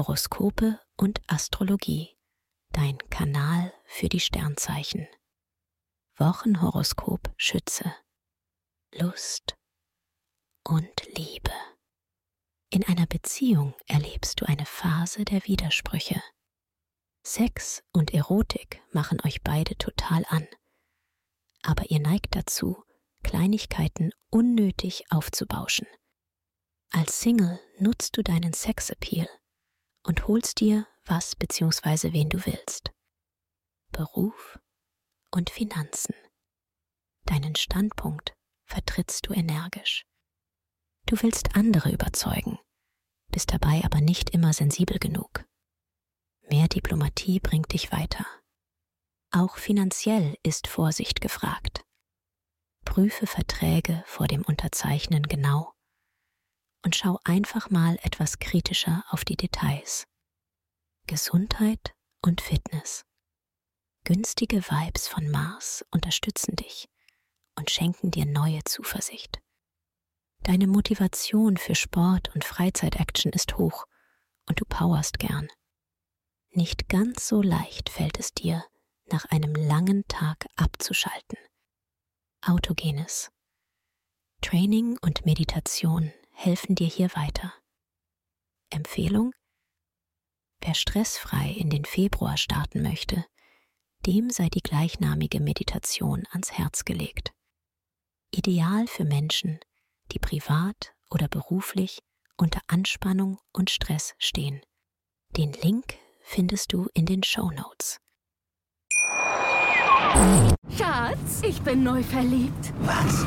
Horoskope und Astrologie, dein Kanal für die Sternzeichen. Wochenhoroskop Schütze. Lust und Liebe. In einer Beziehung erlebst du eine Phase der Widersprüche. Sex und Erotik machen euch beide total an, aber ihr neigt dazu, Kleinigkeiten unnötig aufzubauschen. Als Single nutzt du deinen Sexappeal und holst dir was bzw. wen du willst. Beruf und Finanzen. Deinen Standpunkt vertrittst du energisch. Du willst andere überzeugen, bist dabei aber nicht immer sensibel genug. Mehr Diplomatie bringt dich weiter. Auch finanziell ist Vorsicht gefragt. Prüfe Verträge vor dem Unterzeichnen genau und schau einfach mal etwas kritischer auf die Details. Gesundheit und Fitness. Günstige Vibes von Mars unterstützen dich und schenken dir neue Zuversicht. Deine Motivation für Sport und Freizeitaction ist hoch und du powerst gern. Nicht ganz so leicht fällt es dir, nach einem langen Tag abzuschalten. Autogenes. Training und Meditation helfen dir hier weiter. Empfehlung? Wer stressfrei in den Februar starten möchte, dem sei die gleichnamige Meditation ans Herz gelegt. Ideal für Menschen, die privat oder beruflich unter Anspannung und Stress stehen. Den Link findest du in den Show Notes. Schatz, ich bin neu verliebt. Was?